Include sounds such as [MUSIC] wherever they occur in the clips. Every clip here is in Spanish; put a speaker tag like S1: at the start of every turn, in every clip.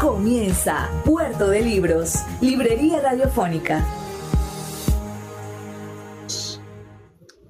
S1: Comienza Puerto de Libros, Librería Radiofónica.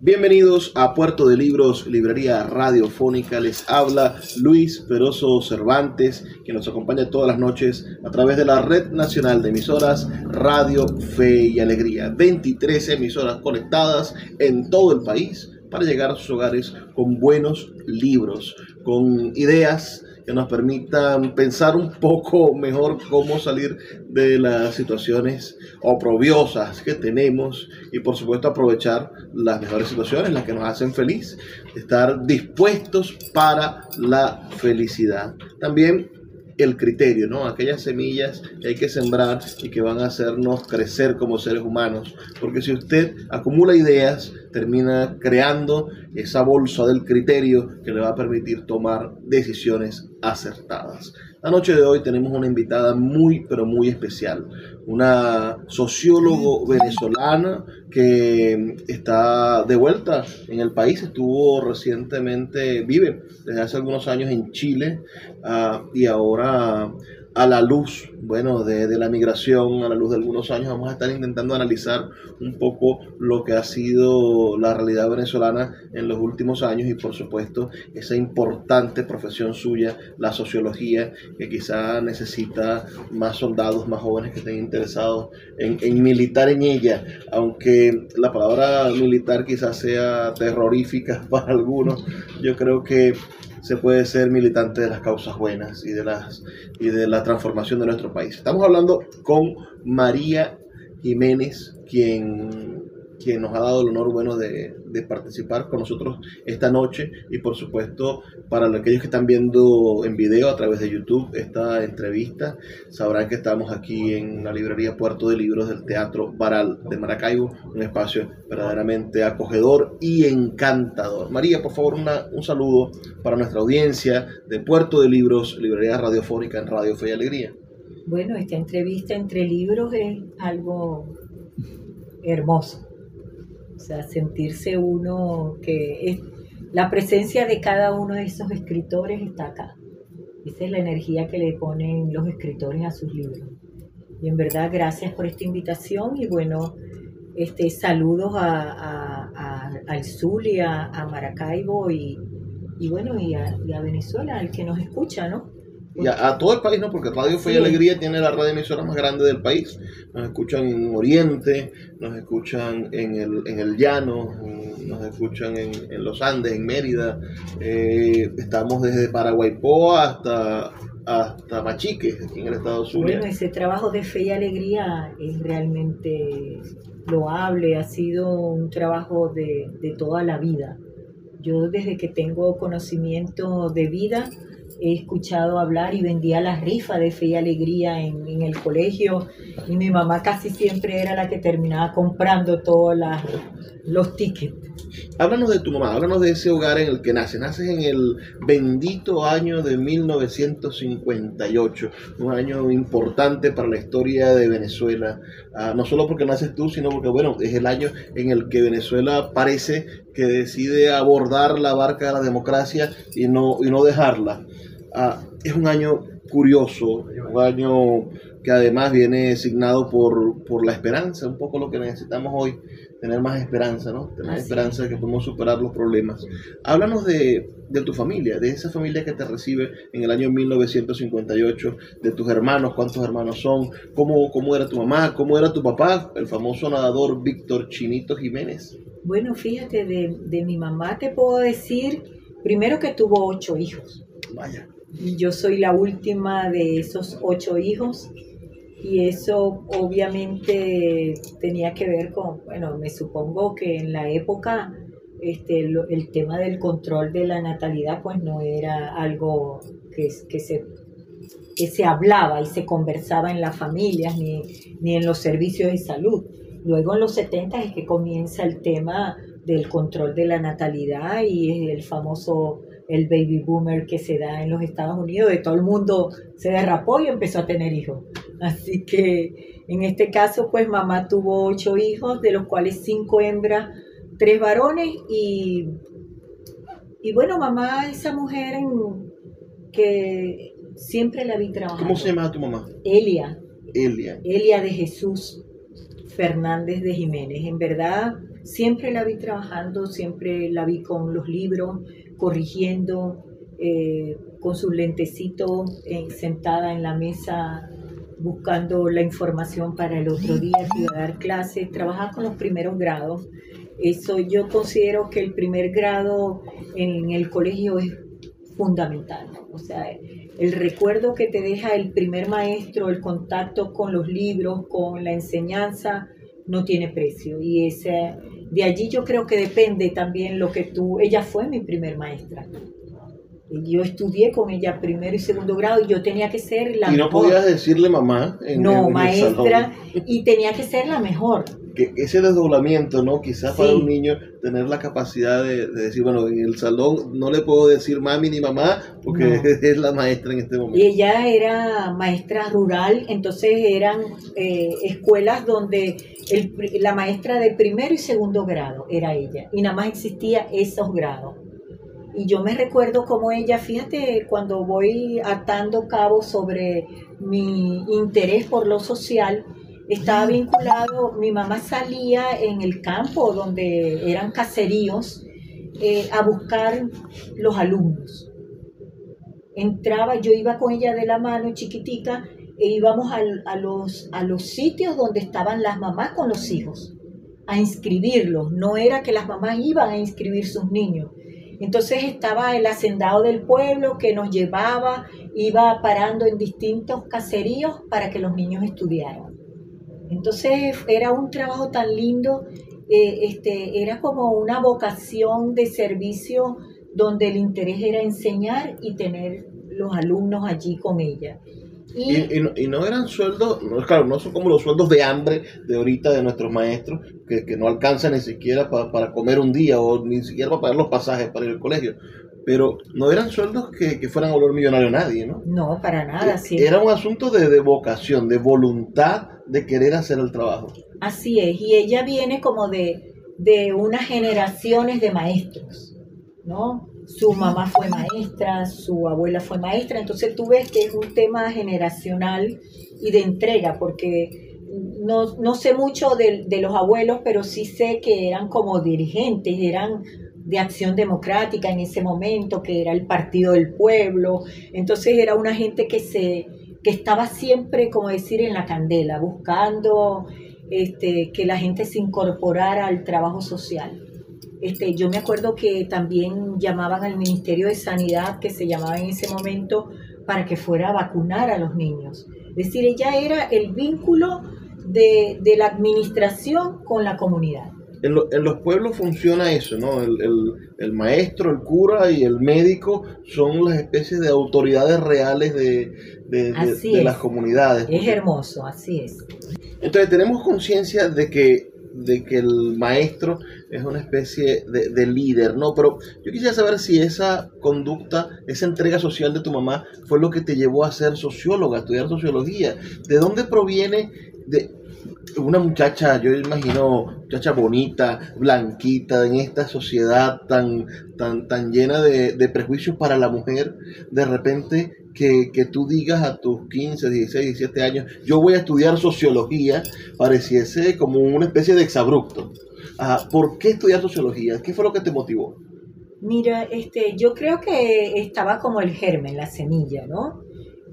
S2: Bienvenidos a Puerto de Libros, Librería Radiofónica. Les habla Luis Peroso Cervantes, que nos acompaña todas las noches a través de la Red Nacional de Emisoras Radio Fe y Alegría. 23 emisoras conectadas en todo el país para llegar a sus hogares con buenos libros, con ideas que nos permitan pensar un poco mejor cómo salir de las situaciones oprobiosas que tenemos y por supuesto aprovechar las mejores situaciones, las que nos hacen feliz, estar dispuestos para la felicidad. También el criterio, ¿no? Aquellas semillas que hay que sembrar y que van a hacernos crecer como seres humanos. Porque si usted acumula ideas, termina creando esa bolsa del criterio que le va a permitir tomar decisiones acertadas. La noche de hoy tenemos una invitada muy, pero muy especial, una sociólogo venezolana que está de vuelta en el país, estuvo recientemente, vive desde hace algunos años en Chile uh, y ahora a la luz, bueno, de, de, la migración, a la luz de algunos años, vamos a estar intentando analizar un poco lo que ha sido la realidad venezolana en los últimos años y por supuesto esa importante profesión suya, la sociología, que quizá necesita más soldados, más jóvenes que estén interesados en, en militar en ella, aunque la palabra militar quizás sea terrorífica [LAUGHS] para algunos, yo creo que se puede ser militante de las causas buenas y de, las, y de la transformación de nuestro país. Estamos hablando con María Jiménez, quien quien nos ha dado el honor bueno de, de, participar con nosotros esta noche y por supuesto para aquellos que están viendo en video a través de YouTube esta entrevista sabrán que estamos aquí en la librería Puerto de Libros del Teatro Baral de Maracaibo, un espacio verdaderamente acogedor y encantador. María, por favor, una, un saludo para nuestra audiencia de Puerto de Libros, librería radiofónica en Radio Fe y Alegría.
S3: Bueno, esta entrevista entre libros es algo hermoso o sea, sentirse uno que es, la presencia de cada uno de esos escritores está acá. Esa es la energía que le ponen los escritores a sus libros. Y en verdad, gracias por esta invitación y bueno, este, saludos a, a, al Zulia, a Maracaibo y, y bueno, y a, y a Venezuela, al que nos escucha, ¿no?
S2: Y a, a, todo el país, ¿no? Porque Radio Fe y Alegría tiene la radio emisora más grande del país. Nos escuchan en Oriente, nos escuchan en el, en el Llano, nos escuchan en, en los Andes, en Mérida. Eh, estamos desde Paraguaypo hasta hasta Machique, aquí en el estado sur.
S3: Bueno, ese trabajo de fe y alegría es realmente loable, ha sido un trabajo de, de toda la vida. Yo desde que tengo conocimiento de vida, he escuchado hablar y vendía la rifa de fe y alegría en, en, el colegio y mi mamá casi siempre era la que terminaba comprando todos los tickets.
S2: Háblanos de tu mamá, háblanos de ese hogar en el que naces. Naces en el bendito año de 1958, un año importante para la historia de Venezuela. Uh, no solo porque naces tú, sino porque, bueno, es el año en el que Venezuela parece que decide abordar la barca de la democracia y no, y no dejarla. Uh, es un año curioso, un año que además viene signado por, por la esperanza, un poco lo que necesitamos hoy, tener más esperanza, ¿no? Tener Así esperanza de que podemos superar los problemas. Háblanos de, de, tu familia, de esa familia que te recibe en el año 1958, de tus hermanos, cuántos hermanos son, cómo, cómo era tu mamá, cómo era tu papá, el famoso nadador Víctor Chinito Jiménez.
S3: Bueno, fíjate, de, de mi mamá te puedo decir, primero que tuvo ocho hijos.
S2: Vaya.
S3: Yo soy la última de esos ocho hijos y eso obviamente tenía que ver con, bueno, me supongo que en la época este, el, el tema del control de la natalidad pues no era algo que, que se que se hablaba y se conversaba en las familias ni, ni en los servicios de salud. Luego en los 70 es que comienza el tema del control de la natalidad y el famoso el baby boomer que se da en los Estados Unidos, de todo el mundo se derrapó y empezó a tener hijos. Así que en este caso, pues mamá tuvo ocho hijos, de los cuales cinco hembras, tres varones y, y bueno, mamá, esa mujer que siempre la vi trabajando.
S2: ¿Cómo se llama tu mamá?
S3: Elia.
S2: Elia.
S3: Elia de Jesús Fernández de Jiménez. En verdad, siempre la vi trabajando, siempre la vi con los libros, corrigiendo, eh, con sus lentecitos, eh, sentada en la mesa buscando la información para el otro día que iba a dar clases, trabajar con los primeros grados. Eso yo considero que el primer grado en el colegio es fundamental. O sea, el recuerdo que te deja el primer maestro, el contacto con los libros, con la enseñanza, no tiene precio. Y ese, de allí yo creo que depende también lo que tú, ella fue mi primer maestra. Yo estudié con ella primero y segundo grado y yo tenía que ser la
S2: mejor. Y no podías decirle mamá.
S3: En, no, maestra, y tenía que ser la mejor.
S2: Que ese desdoblamiento, ¿no? Quizás para un niño tener la capacidad de, decir, bueno, en el salón no le puedo decir mami ni mamá porque [LAUGHS] es la maestra en este momento.
S3: Y ella era maestra rural, entonces eran eh, escuelas donde la maestra de primero y segundo grado era ella y nada más existía esos grados y yo me recuerdo como ella, fíjate, cuando voy atando cabos sobre mi interés por lo social, estaba vinculado, mi mamá salía en el campo donde eran caseríos eh, a buscar los alumnos. Entraba, yo iba con ella de la mano chiquitica e íbamos a, los, a los sitios donde estaban las mamás con los hijos, a inscribirlos. No era que las mamás iban a inscribir sus niños, entonces estaba el hacendado del pueblo que nos llevaba, iba parando en distintos caseríos para que los niños estudiaran. Entonces era un trabajo tan lindo, eh, este, era como una vocación de servicio donde el interés era enseñar y tener los alumnos allí con ella.
S2: Y, no, eran sueldos, no, claro, no son como los sueldos de hambre de ahorita de nuestros maestros, que, no alcanzan ni siquiera para comer un día o ni siquiera para pagar los pasajes para ir al colegio. Pero no eran sueldos que, que fueran a volver millonario a nadie, ¿no?
S3: No, para nada.
S2: Sí. Era un asunto de, de vocación, de voluntad de querer hacer el trabajo.
S3: Así es, y ella viene como de, de unas generaciones de maestros, ¿no? su mamá fue maestra, su abuela fue maestra, entonces tú ves que es un tema generacional y de entrega, porque no, sé mucho de, los abuelos, pero sí sé que eran como dirigentes, eran de acción democrática en ese momento, que era el partido del pueblo, entonces era una gente que se que estaba siempre, como decir, en la candela, buscando este, que la gente se incorporara al trabajo social. Este, yo me acuerdo que también llamaban al Ministerio de Sanidad, que se llamaba en ese momento, para que fuera a vacunar a los niños. Es decir, ella era el vínculo de, la administración con la comunidad.
S2: En, los pueblos funciona eso, ¿no? El, maestro, el cura y el médico son las especies de autoridades reales de, de las comunidades.
S3: Es hermoso, así es.
S2: Entonces tenemos conciencia de que de que el maestro es una especie de, líder, ¿no? Pero yo quisiera saber si esa conducta, esa entrega social de tu mamá fue lo que te llevó a ser socióloga, a estudiar sociología. ¿De dónde proviene de una muchacha, yo imagino, muchacha bonita, blanquita, en esta sociedad tan, tan, tan llena de, de prejuicios para la mujer, de repente que, tú digas a tus 15, 16, 17 años, yo voy a estudiar sociología, pareciese como una especie de exabrupto. Ah, ¿Por qué estudiar sociología? ¿Qué fue lo que te motivó?
S3: Mira, este, yo creo que estaba como el germen, la semilla, ¿no?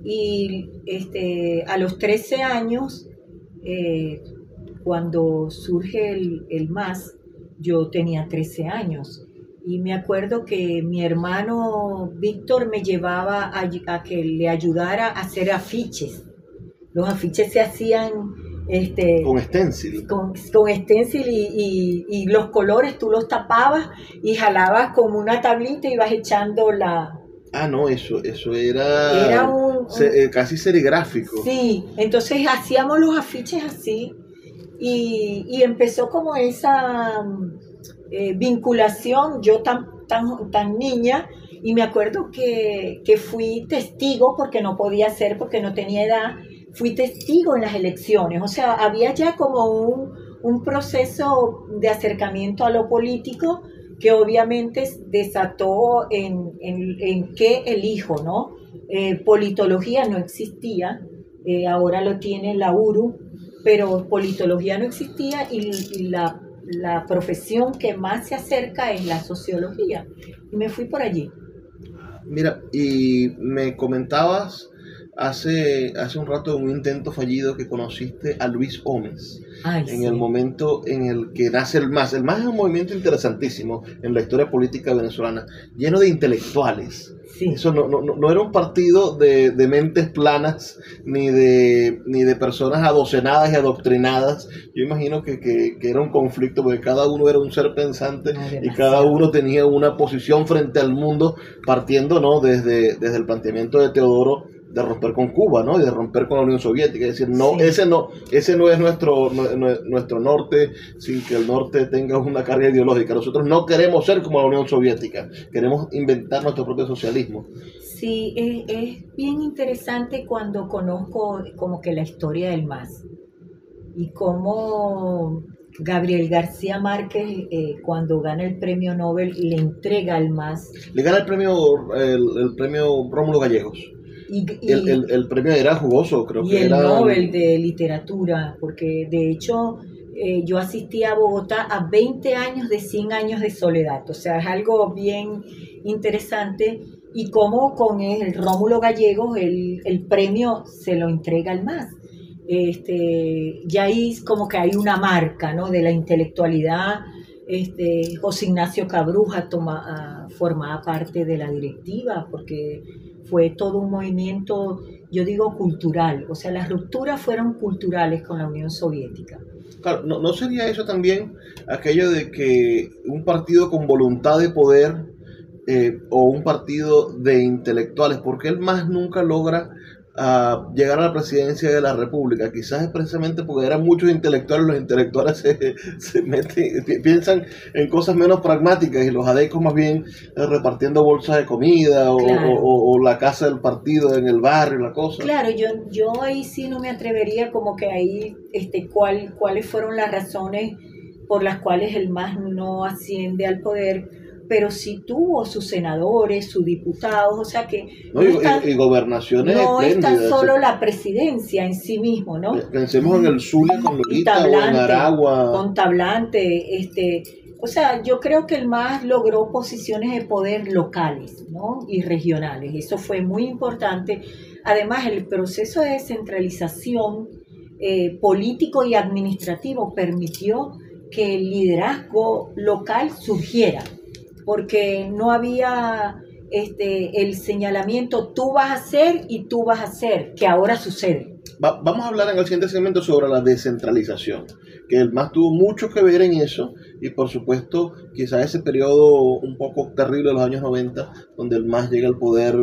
S3: Y este, a los 13 años, eh, cuando surge el, el MAS, yo tenía 13 años y me acuerdo que mi hermano Víctor me llevaba a, que le ayudara a hacer afiches. Los afiches se hacían este,
S2: con stencil.
S3: Con, con stencil y, y, los colores tú los tapabas y jalabas como una tablita y ibas echando la...
S2: Ah, no, eso, eso era...
S3: Era un,
S2: eh, casi serigráfico.
S3: Sí, entonces hacíamos los afiches así y, empezó como esa eh, vinculación, yo tan, tan, tan niña, y me acuerdo que, que, fui testigo, porque no podía ser, porque no tenía edad, fui testigo en las elecciones, o sea, había ya como un, un proceso de acercamiento a lo político que obviamente desató en, en, en qué elijo, ¿no? Eh, politología no existía, eh, ahora lo tiene la URU, pero politología no existía y, la, la, profesión que más se acerca es la sociología. Y me fui por allí.
S2: Mira, y me comentabas hace, hace un rato un intento fallido que conociste a Luis Gómez. en el momento en el que nace el MAS. El MAS es un movimiento interesantísimo en la historia política venezolana, lleno de intelectuales. Eso no, no, no, era un partido de, de, mentes planas ni de, ni de personas adocenadas y adoctrinadas. Yo imagino que, que, que era un conflicto porque cada uno era un ser pensante y cada uno tenía una posición frente al mundo partiendo ¿no? desde, desde el planteamiento de Teodoro de romper con Cuba, ¿no? Y de romper con la Unión Soviética. Es decir, no, ese no, ese no es nuestro, nuestro norte sin que el norte tenga una carga ideológica. Nosotros no queremos ser como la Unión Soviética, queremos inventar nuestro propio socialismo.
S3: Sí, es, bien interesante cuando conozco como que la historia del MAS y cómo Gabriel García Márquez, eh, cuando gana el premio Nobel, le entrega al MAS.
S2: Le gana el premio, el premio Rómulo Gallegos. Y, el, premio era jugoso, creo que era.
S3: el Nobel de Literatura, porque de hecho eh, yo asistí a Bogotá a 20 años de 100 años de soledad, o sea, es algo bien interesante. Y como con el Rómulo Gallegos el, el premio se lo entrega al MAS. Este, ya ahí como que hay una marca ¿no? de la intelectualidad. Este, José Ignacio Cabruja toma, ah, formaba parte de la directiva porque fue todo un movimiento, yo digo cultural, o sea, las rupturas fueron culturales con la Unión Soviética.
S2: Claro, ¿no, sería eso también aquello de que un partido con voluntad de poder eh, o un partido de intelectuales, porque él más nunca logra a llegar a la presidencia de la República. Quizás es precisamente porque eran muchos intelectuales, los intelectuales se, se meten, piensan en cosas menos pragmáticas y los adecos más bien eh, repartiendo bolsas de comida o, la casa del partido en el barrio, la cosa.
S3: Claro, yo, yo ahí sí no me atrevería como que ahí, este, cuál, cuáles fueron las razones por las cuales el MAS no asciende al poder pero sí tuvo sus senadores, sus diputados, o sea que...
S2: No, y, gobernaciones
S3: No está solo la presidencia en sí mismo, ¿no?
S2: Pensemos en el Zulia con Lolita o en Aragua.
S3: Con Tablante, este... O sea, yo creo que el MAS logró posiciones de poder locales ¿no? y regionales. Eso fue muy importante. Además, el proceso de descentralización eh, político y administrativo permitió que el liderazgo local surgiera porque no había este, el señalamiento, tú vas a hacer y tú vas a hacer, que ahora sucede.
S2: vamos a hablar en el siguiente segmento sobre la descentralización, que el MAS tuvo mucho que ver en eso y por supuesto quizá ese periodo un poco terrible de los años 90, donde el MAS llega al poder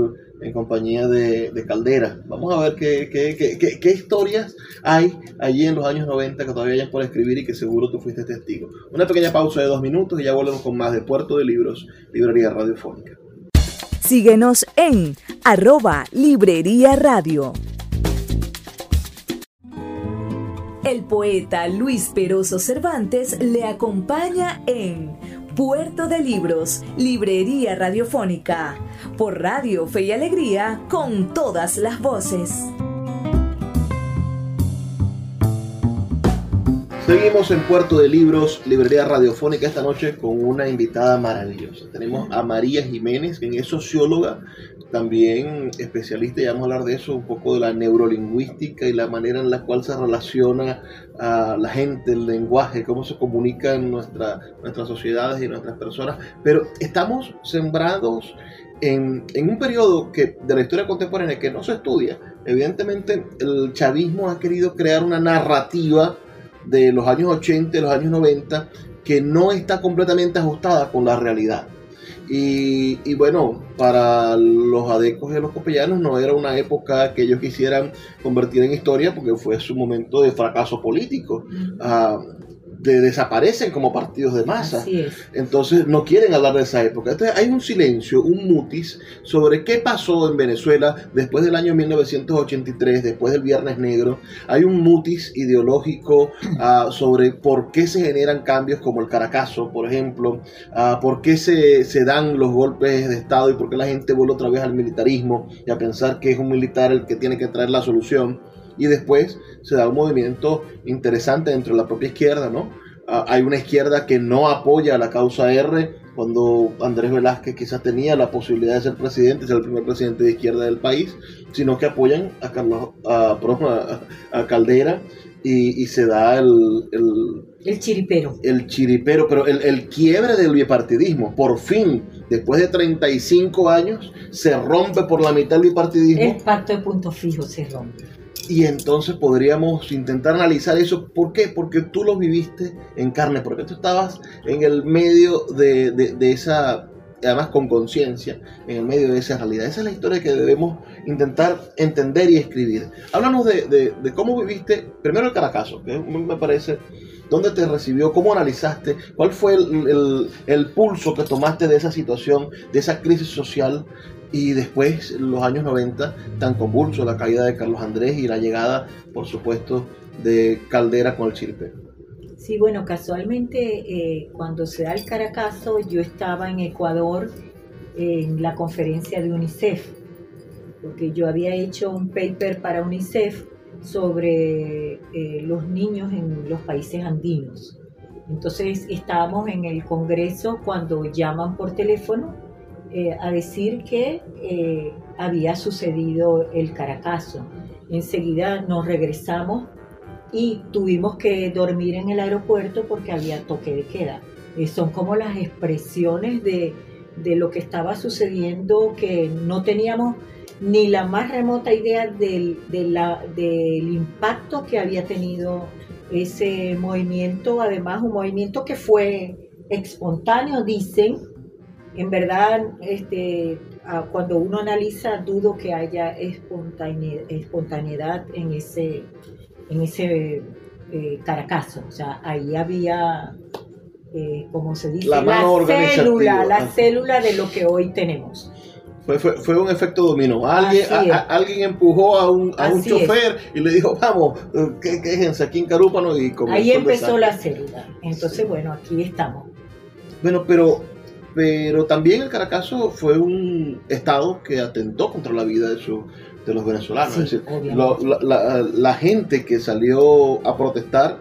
S2: en compañía de, Caldera. Vamos a ver qué, historias hay allí en los años 90 que todavía hay por escribir y que seguro tú fuiste testigo. Una pequeña pausa de dos minutos y ya volvemos con más de Puerto de Libros, Librería Radiofónica.
S1: Síguenos en arroba Librería Radio. El poeta Luis Peroso Cervantes le acompaña en Puerto de Libros, Librería Radiofónica, por Radio Fe y Alegría, con todas las voces.
S2: Seguimos en Puerto de Libros, Librería Radiofónica esta noche con una invitada maravillosa. Tenemos a María Jiménez, quien es socióloga, también especialista, y vamos a hablar de eso, un poco de la neurolingüística y la manera en la cual se relaciona a la gente, el lenguaje, cómo se comunican nuestra, nuestras sociedades y nuestras personas. Pero estamos sembrados en, en, un periodo que, de la historia contemporánea que no se estudia. Evidentemente, el chavismo ha querido crear una narrativa de los años 80 y los años 90 que no está completamente ajustada con la realidad. Y, bueno, para los adecos y los copellanos no era una época que ellos quisieran convertir en historia porque fue su momento de fracaso político de, desaparecen como partidos de masa. Entonces no quieren hablar de esa época. Entonces hay un silencio, un mutis sobre qué pasó en Venezuela después del año 1983, después del Viernes Negro. Hay un mutis ideológico ah, sobre por qué se generan cambios como el Caracazo, por ejemplo, uh, por qué se, se, dan los golpes de Estado y por qué la gente vuelve otra vez al militarismo y a pensar que es un militar el que tiene que traer la solución y después se da un movimiento interesante dentro de la propia izquierda, ¿no? Ah, hay una izquierda que no apoya la causa R cuando Andrés Velázquez quizás tenía la posibilidad de ser presidente, ser el primer presidente de izquierda del país, sino que apoyan a, Carlos, a, Caldera y, se da el,
S3: el, chiripero.
S2: El chiripero, pero el, el, quiebre del bipartidismo, por fin, después de 35 años, se rompe por la mitad el bipartidismo.
S3: El pacto de punto fijo se rompe.
S2: Y entonces podríamos intentar analizar eso. ¿Por qué? Porque tú lo viviste en carne, porque tú estabas en el medio de, de, esa, además con conciencia, en el medio de esa realidad. Esa es la historia que debemos intentar entender y escribir. Háblanos de, de cómo viviste, primero el Caracazo, que me parece, dónde te recibió, cómo analizaste, cuál fue el, el, el pulso que tomaste de esa situación, de esa crisis social y después los años 90 tan convulso, la caída de Carlos Andrés y la llegada, por supuesto, de Caldera con el Chirpe.
S3: Sí, bueno, casualmente eh, cuando se da el Caracazo yo estaba en Ecuador en la conferencia de UNICEF, porque yo había hecho un paper para UNICEF sobre eh, los niños en los países andinos. Entonces estábamos en el Congreso cuando llaman por teléfono eh, a decir que eh, había sucedido el Caracazo. Enseguida nos regresamos y tuvimos que dormir en el aeropuerto porque había toque de queda. Eh, son como las expresiones de, de, lo que estaba sucediendo que no teníamos ni la más remota idea del, del impacto que había tenido ese movimiento, además un movimiento que fue espontáneo, dicen, en verdad, este, cuando uno analiza, dudo que haya espontaneidad, en ese, en ese eh, caracazo. O sea, ahí había, eh, como se dice,
S2: la,
S3: célula, la célula de lo que hoy tenemos.
S2: Fue, fue, un efecto dominó. Alguien, alguien empujó a un, a un chofer y le dijo, vamos, quéjense aquí en Carúpano. Y
S3: Ahí empezó la célula. Entonces, bueno, aquí estamos.
S2: Bueno, pero pero también el Caracazo fue un estado que atentó contra la vida de, su, de los venezolanos. es decir, la, gente que salió a protestar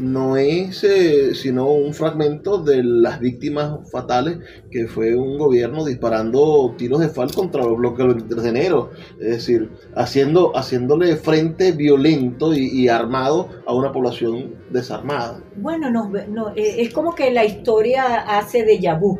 S2: no es eh, sino un fragmento de las víctimas fatales que fue un gobierno disparando tiros de fal contra los bloques del 23 de enero, es decir, haciendo, haciéndole frente violento y, armado a una población desarmada.
S3: Bueno, no, no, eh, es como que la historia hace de vu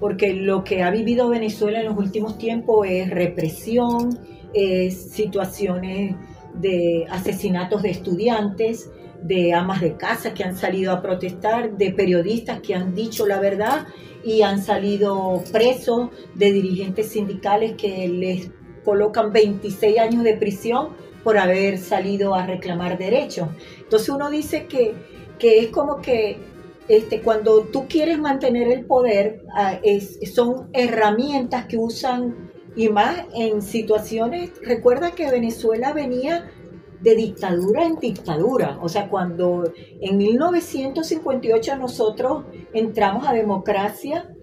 S3: porque lo que ha vivido Venezuela en los últimos tiempos es represión, es situaciones de asesinatos de estudiantes, de amas de casa que han salido a protestar, de periodistas que han dicho la verdad y han salido presos, de dirigentes sindicales que les colocan 26 años de prisión por haber salido a reclamar derechos. Entonces uno dice que, que es como que este, cuando tú quieres mantener el poder, ah, son herramientas que usan y más en situaciones, recuerda que Venezuela venía de dictadura en dictadura, o sea, cuando en 1958 nosotros entramos a democracia,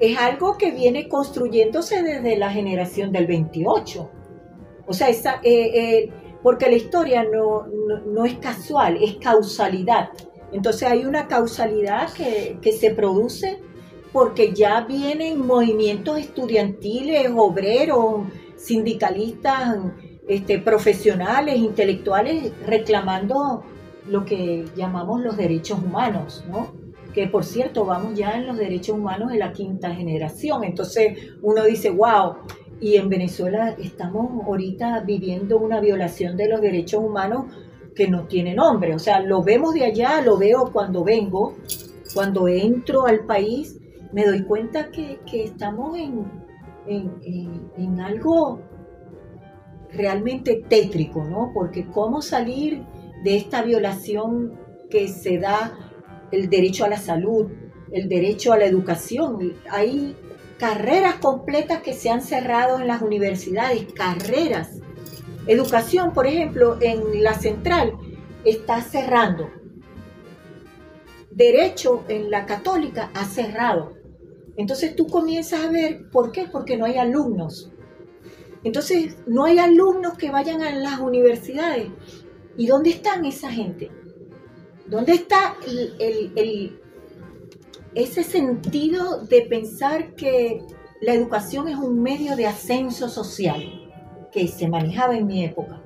S3: es algo que viene construyéndose desde la generación del 28. O sea, esa, eh, eh, porque la historia no, no es casual, es causalidad. Entonces hay una causalidad que, se produce porque ya vienen movimientos estudiantiles, obreros, sindicalistas, este, profesionales, intelectuales, reclamando lo que llamamos los derechos humanos, ¿no? Que por cierto, vamos ya en los derechos humanos de la quinta generación. Entonces uno dice, wow, y en Venezuela estamos ahorita viviendo una violación de los derechos humanos que no tiene nombre. O sea, lo vemos de allá, lo veo cuando vengo, cuando entro al país me doy cuenta que, estamos en, en, algo realmente tétrico, ¿no? Porque cómo salir de esta violación que se da el derecho a la salud, el derecho a la educación. Hay carreras completas que se han cerrado en las universidades, carreras. Educación, por ejemplo, en la central está cerrando. Derecho en la católica ha cerrado. Entonces tú comienzas a ver, ¿por qué? Porque no hay alumnos. Entonces no hay alumnos que vayan a las universidades. ¿Y dónde están esa gente? ¿Dónde está ese sentido de pensar que la educación es un medio de ascenso social que se manejaba en mi época?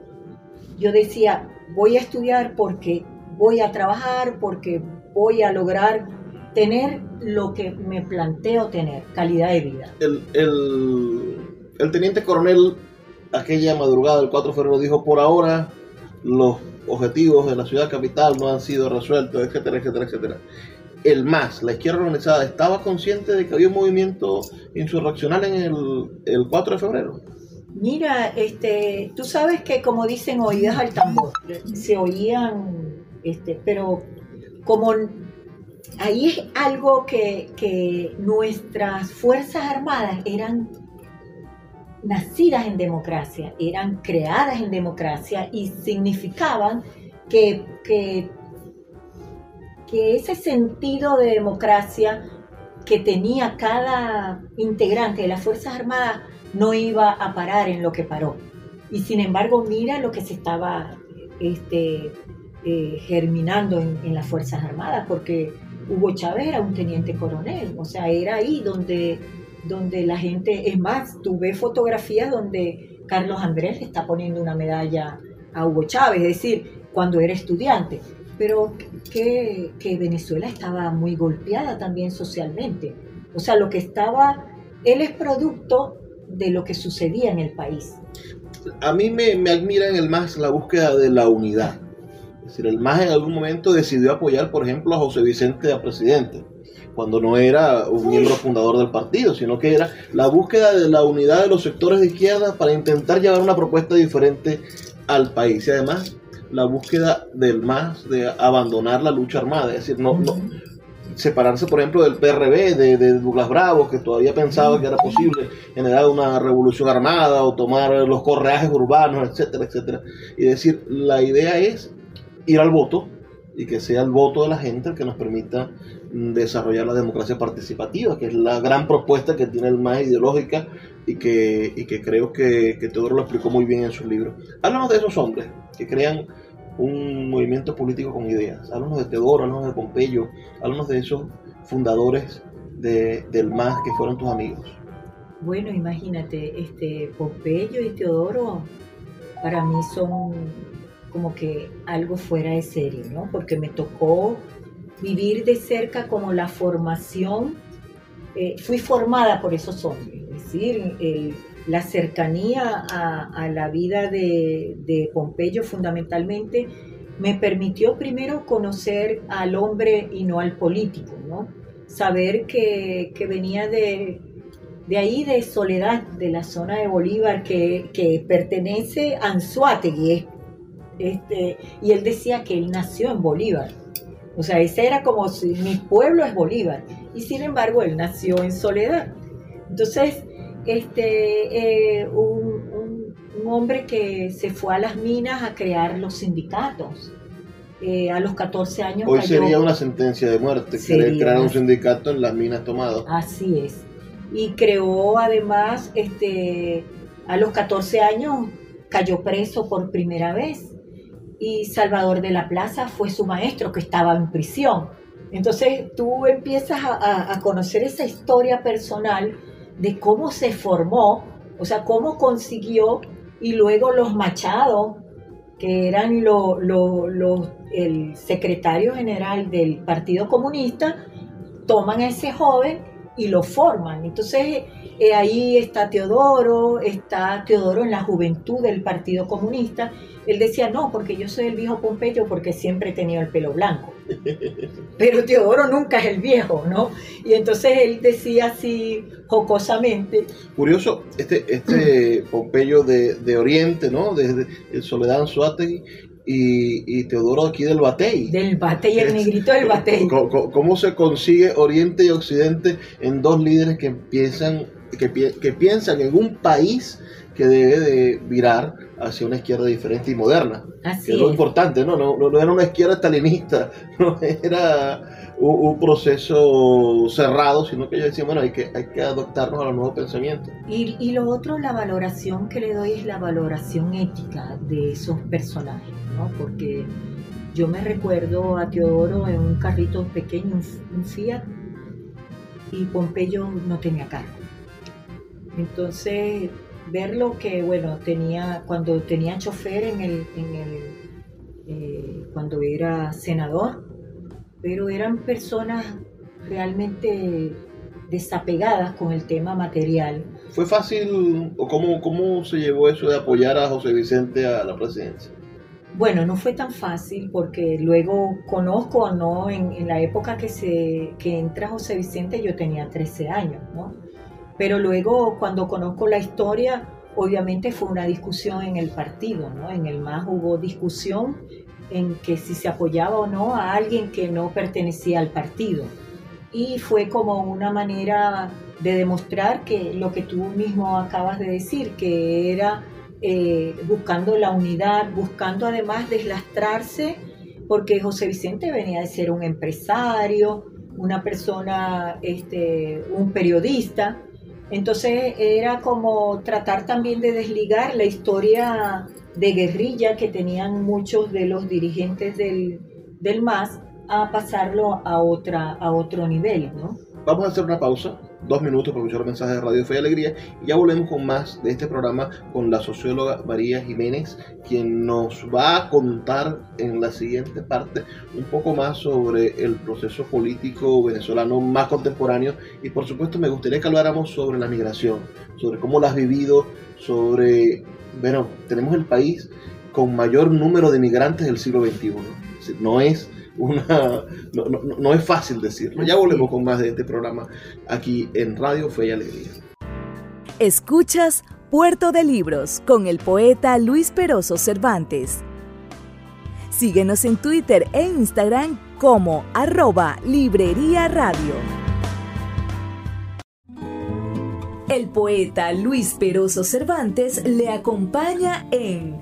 S3: Yo decía, voy a estudiar porque voy a trabajar, porque voy a lograr tener lo que me planteo tener, calidad de vida.
S2: El, el teniente coronel aquella madrugada del 4 de febrero dijo, por ahora los objetivos de la ciudad capital no han sido resueltos, etcétera, etcétera, etcétera. El MAS, la izquierda organizada, estaba consciente de que había un movimiento insurreccional en el, el 4 de febrero.
S3: Mira, este, tú sabes que como dicen oídas al tambor, se oían, este, pero como ahí es algo que, que nuestras Fuerzas Armadas eran nacidas en democracia, eran creadas en democracia y significaban que, que, ese sentido de democracia que tenía cada integrante de las Fuerzas Armadas no iba a parar en lo que paró. Y sin embargo, mira lo que se estaba este, eh, germinando en, en, las Fuerzas Armadas, porque Hugo Chávez era un teniente coronel, o sea, era ahí donde donde la gente, es más, tuve fotografías donde Carlos Andrés le está poniendo una medalla a Hugo Chávez, es decir, cuando era estudiante, pero que, Venezuela estaba muy golpeada también socialmente. O sea, lo que estaba, él es producto de lo que sucedía en el país.
S2: A mí me, me admira en el MAS la búsqueda de la unidad. Es decir, el MAS en algún momento decidió apoyar, por ejemplo, a José Vicente a presidente cuando no era un miembro fundador del partido, sino que era la búsqueda de la unidad de los sectores de izquierda para intentar llevar una propuesta diferente al país. Y además, la búsqueda del más de abandonar la lucha armada, es decir, no, no separarse, por ejemplo, del PRB, de, Douglas Bravo, que todavía pensaba que era posible generar una revolución armada o tomar los correajes urbanos, etcétera, etcétera. Y decir, la idea es ir al voto y que sea el voto de la gente el que nos permita desarrollar la democracia participativa, que es la gran propuesta que tiene el MAS ideológica y que, y que creo que, que Teodoro lo explicó muy bien en su libro. Háblanos de esos hombres que crean un movimiento político con ideas. Háblanos de Teodoro, háblanos de Pompeyo, háblanos de esos fundadores de, del MAS que fueron tus amigos.
S3: Bueno, imagínate, este Pompeyo y Teodoro para mí son como que algo fuera de serie, ¿no? Porque me tocó vivir de cerca como la formación, eh, fui formada por esos hombres, es decir, la cercanía a, la vida de, Pompeyo fundamentalmente me permitió primero conocer al hombre y no al político, ¿no? Saber que, venía de, de ahí, de Soledad, de la zona de Bolívar, que, pertenece a Anzuategui, este, y él decía que él nació en Bolívar. O sea, ese era como si mi pueblo es Bolívar. Y sin embargo, él nació en Soledad. Entonces, este, eh, un, hombre que se fue a las minas a crear los sindicatos. Eh, a los 14 años.
S2: Hoy sería una sentencia de muerte, crear un sindicato en las minas tomadas.
S3: Así es. Y creó además, este, a los 14 años, cayó preso por primera vez y Salvador de la Plaza fue su maestro que estaba en prisión. Entonces tú empiezas a, conocer esa historia personal de cómo se formó, o sea, cómo consiguió y luego los Machado, que eran el secretario general del Partido Comunista, toman a ese joven y lo forman. Entonces eh, ahí está Teodoro, está Teodoro en la juventud del Partido Comunista. Él decía, no, porque yo soy el viejo Pompeyo porque siempre he tenido el pelo blanco. [LAUGHS] Pero Teodoro nunca es el viejo, ¿no? Y entonces él decía así jocosamente.
S2: Curioso, este, este [CLEARS THROAT] Pompeyo de, de Oriente, ¿no? Desde el Soledad Anzuategui y, y Teodoro aquí del Batey.
S3: Del Batey, el negrito del Batey.
S2: ¿Cómo, ¿Cómo, se consigue Oriente y Occidente en dos líderes que piensan, que, que piensan en un país que debe de virar hacia una izquierda diferente y moderna?
S3: Así
S2: es
S3: es.
S2: lo importante, ¿no? No, no, no era una izquierda stalinista, [LAUGHS] no era un, un, proceso cerrado, sino que ellos decían, bueno, hay que, hay que adoptarnos a los nuevos pensamientos.
S3: Y, y lo otro, la valoración que le doy es la valoración ética de esos personajes, Porque yo me recuerdo a Teodoro en un carrito pequeño, un, Fiat, y Pompeyo no tenía carro. Entonces, verlo que, bueno, tenía, cuando tenía chofer en el, en el eh, cuando era senador, pero eran personas realmente desapegadas con el tema material.
S2: ¿Fue fácil o cómo, cómo se llevó eso de apoyar a José Vicente a la presidencia?
S3: Bueno, no fue tan fácil porque luego conozco, ¿no? En, la época que, se, que entra José Vicente yo tenía 13 años, ¿no? Pero luego cuando conozco la historia, obviamente fue una discusión en el partido, ¿no? En el MAS hubo discusión en que si se apoyaba o no a alguien que no pertenecía al partido. Y fue como una manera de demostrar que lo que tú mismo acabas de decir, que era eh, buscando la unidad, buscando además deslastrarse, porque José Vicente venía de ser un empresario, una persona, este, un periodista, entonces era como tratar también de desligar la historia de guerrilla que tenían muchos de los dirigentes del, del MAS a pasarlo a, otra, a otro nivel, ¿no?
S2: Vamos a hacer una pausa, dos minutos para escuchar el mensaje de Radio Fe y Alegría. Y ya volvemos con más de este programa con la socióloga María Jiménez, quien nos va a contar en la siguiente parte un poco más sobre el proceso político venezolano más contemporáneo. Y por supuesto me gustaría que habláramos sobre la migración, sobre cómo la has vivido, sobre, bueno, tenemos el país con mayor número de migrantes del siglo XXI, no es una no, no, no, es fácil decirlo. Ya volvemos con más de este programa aquí en Radio Fe y Alegría.
S1: Escuchas Puerto de Libros con el poeta Luis Peroso Cervantes. Síguenos en Twitter e Instagram como arroba Librería Radio. El poeta Luis Peroso Cervantes le acompaña en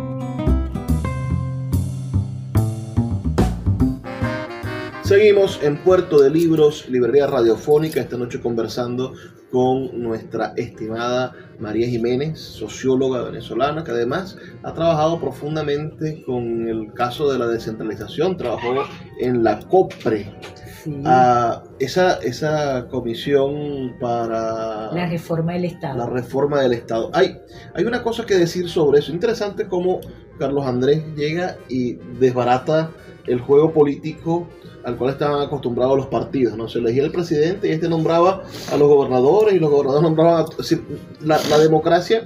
S2: Seguimos en Puerto de Libros, Librería Radiofónica, esta noche conversando con nuestra estimada María Jiménez, socióloga venezolana, que además ha trabajado profundamente con el caso de la descentralización, trabajó en la COPRE, Sí. a esa, esa comisión para
S3: la reforma del Estado.
S2: La reforma del Estado. Hay, hay una cosa que decir sobre eso. Interesante cómo Carlos Andrés llega y desbarata el juego político al cual estaban acostumbrados los partidos. ¿no? Se elegía el presidente y este nombraba a los gobernadores y los gobernadores nombraban a... La, la democracia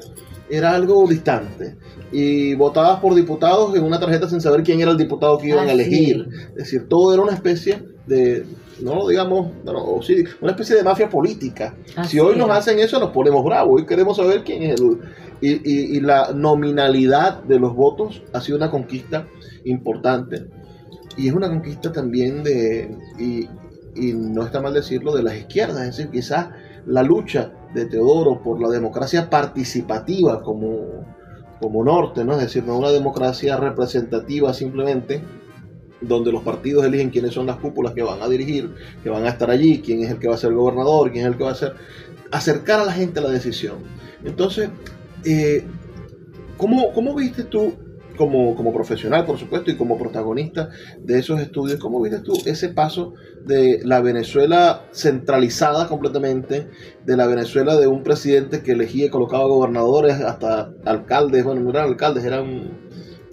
S2: era algo distante y votabas por diputados en una tarjeta sin saber quién era el diputado que iban a elegir. Es decir, todo era una especie de, no digamos, bueno, sí, una especie de mafia política.
S3: Así
S2: si hoy nos hacen eso, nos ponemos bravos. Hoy queremos saber quién es el. Y, y, y la nominalidad de los votos ha sido una conquista importante. Y es una conquista también de. Y, y no está mal decirlo, de las izquierdas. Es decir, quizás la lucha de Teodoro por la democracia participativa como, como norte, ¿no? Es decir, no una democracia representativa simplemente, donde los partidos eligen quiénes son las cúpulas que van a dirigir, que van a estar allí, quién es el que va a ser gobernador, quién es el que va a ser... acercar a la gente a la decisión. Entonces, eh, ¿cómo, ¿cómo viste tú como, como profesional, por supuesto, y como protagonista de esos estudios, ¿cómo viste tú ese paso de la Venezuela centralizada completamente, de la Venezuela de un presidente que elegía y colocaba gobernadores hasta alcaldes, bueno, no eran alcaldes, eran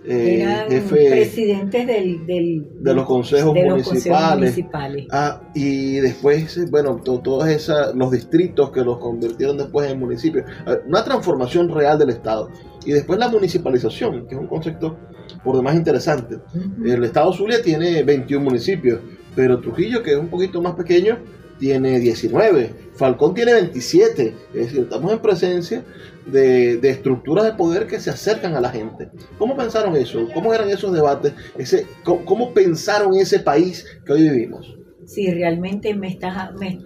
S3: eh, jefe presidentes del,
S2: de los consejos, municipales. Ah, y después, bueno, todos esos los distritos que los convirtieron después en municipios. Ah, una transformación real del Estado. Y después la municipalización, que es un concepto por demás interesante. El Estado Zulia tiene 21 municipios, pero Trujillo, que es un poquito más pequeño, tiene 19, Falcón tiene 27, es decir, estamos en presencia de, estructuras de poder que se acercan a la gente. ¿Cómo pensaron eso? ¿Cómo eran esos debates? Ese, ¿cómo, pensaron ese país que hoy vivimos?
S3: Sí, realmente me, está, me,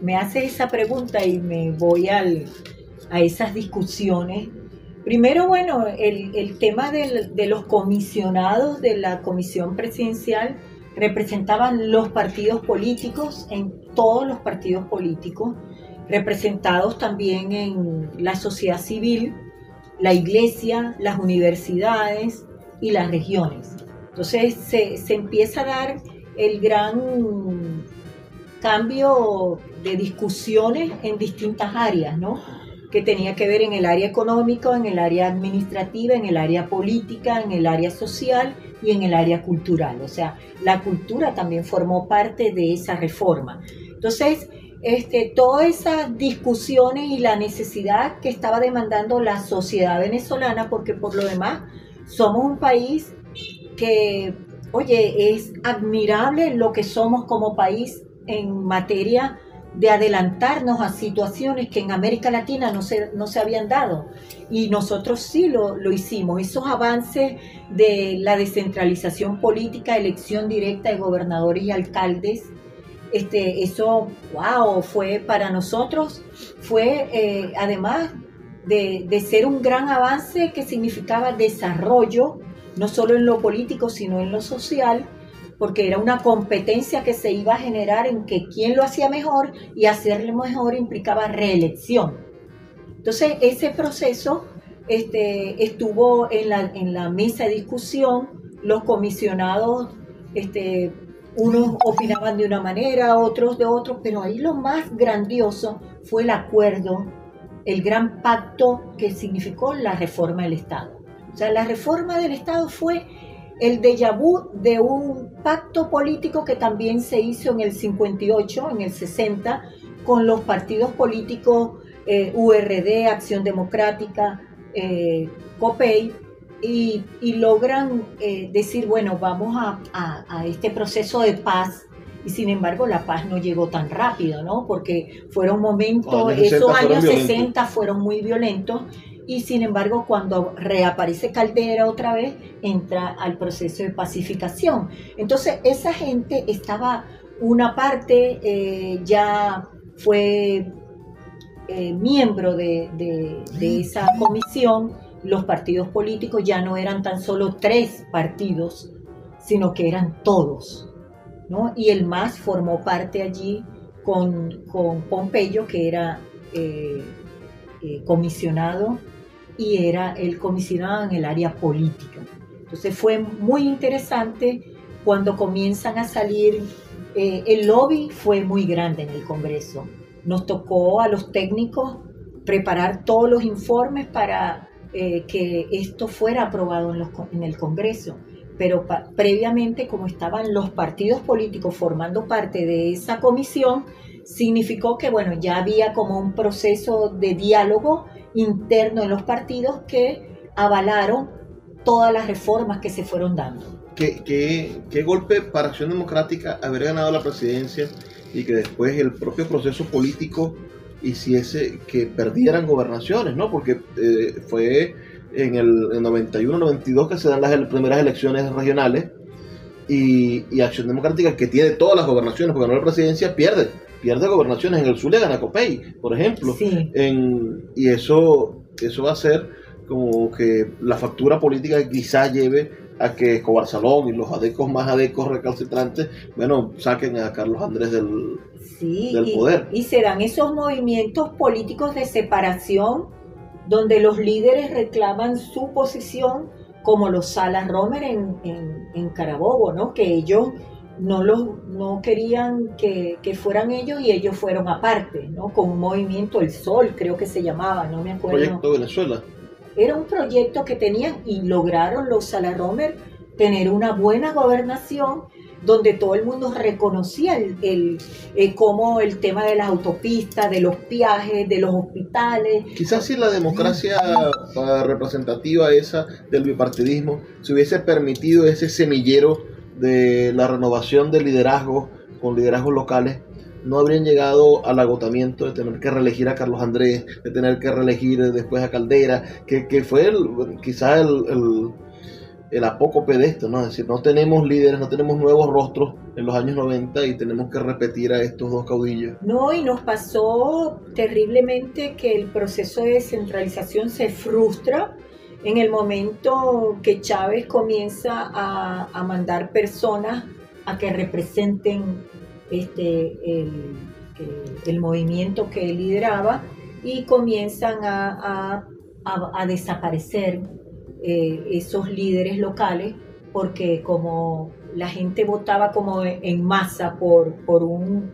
S3: me, hace esa pregunta y me voy al, a esas discusiones. Primero, bueno, el, tema de los comisionados de la comisión presidencial representaban los partidos políticos en todos los partidos políticos representados también en la sociedad civil, la iglesia, las universidades y las regiones. Entonces se, empieza a dar el gran cambio de discusiones en distintas áreas, ¿no? Que tenía que ver en el área económica, en el área administrativa, en el área política, en el área social y en el área cultural. O sea, la cultura también formó parte de esa reforma. Entonces, este, todas esas discusiones y la necesidad que estaba demandando la sociedad venezolana, porque por lo demás somos un país que, oye, es admirable lo que somos como país en materia de adelantarnos a situaciones que en América Latina no se, no se habían dado. Y nosotros sí lo, lo hicimos. Esos avances de la descentralización política, elección directa de gobernadores y alcaldes, este, eso, wow, fue para nosotros, fue eh, además de, de, ser un gran avance que significaba desarrollo, no solo en lo político, sino en lo social, porque era una competencia que se iba a generar en que quién lo hacía mejor y hacerlo mejor implicaba reelección. Entonces, ese proceso este, estuvo en la, en la mesa de discusión, los comisionados este, unos opinaban de una manera, otros de otro, pero ahí lo más grandioso fue el acuerdo, el gran pacto que significó la reforma del Estado. O sea, la reforma del Estado fue el déjà vu de un pacto político que también se hizo en el 58, en el 60, con los partidos políticos eh, URD, Acción Democrática, eh, COPEI, y, logran eh, decir, bueno, vamos a, este proceso de paz y sin embargo la paz no llegó tan rápido, ¿no? Porque fueron momentos, esos años 60 fueron muy violentos y sin embargo cuando reaparece Caldera otra vez entra al proceso de pacificación. Entonces esa gente estaba, una parte eh, ya fue eh, miembro de, de esa comisión, los partidos políticos ya no eran tan solo tres partidos, sino que eran todos. ¿no? Y el MAS formó parte allí con, con Pompeyo, que era eh, eh, comisionado y era el comisionado en el área política. Entonces fue muy interesante cuando comienzan a salir, eh, el lobby fue muy grande en el Congreso. Nos tocó a los técnicos preparar todos los informes para eh, que esto fuera aprobado en, el Congreso. Pero previamente, como estaban los partidos políticos formando parte de esa comisión, significó que, bueno, ya había como un proceso de diálogo interno en los partidos que avalaron todas las reformas que se fueron dando.
S2: ¿Qué, golpe para Acción Democrática haber ganado la presidencia y que después el propio proceso político hiciese que perdieran gobernaciones, ¿no? Porque eh, fue en el 91-92 que se dan las primeras elecciones regionales y, Acción Democrática, que tiene todas las gobernaciones porque no la presidencia, pierde. Pierde gobernaciones. En el Zulia gana Copey, por ejemplo. En, y eso, eso va a ser como que la factura política quizás lleve a que Escobar Salón y los adecos más adecos recalcitrantes, bueno, saquen a Carlos Andrés del, del poder.
S3: Y se dan esos movimientos políticos de separación donde los líderes reclaman su posición, como los Salas Romer en, en, Carabobo, ¿no? Que ellos no, los, no querían que, que, fueran ellos y ellos fueron aparte, ¿no? Con un movimiento El Sol, creo que se llamaba, no me acuerdo.
S2: Proyecto Venezuela.
S3: Era un proyecto que tenían y lograron los Salaromer tener una buena gobernación donde todo el mundo reconocía el, el, eh, como el tema de las autopistas, de los viajes, de los hospitales.
S2: Quizás si la democracia representativa esa del bipartidismo se hubiese permitido ese semillero de la renovación de liderazgo con liderazgos locales, no habrían llegado al agotamiento de tener que reelegir a Carlos Andrés, de tener que reelegir después a Caldera, que, que fue el, quizás el el apócope de esto, ¿no? Es decir, no tenemos líderes, no tenemos nuevos rostros en los años 90 y tenemos que repetir a estos dos caudillos.
S3: No, y nos pasó terriblemente que el proceso de descentralización se frustra en el momento que Chávez comienza a, mandar personas a que representen este, el, movimiento que él lideraba y comienzan a, a desaparecer eh, esos líderes locales, porque como la gente votaba como en masa por, por un,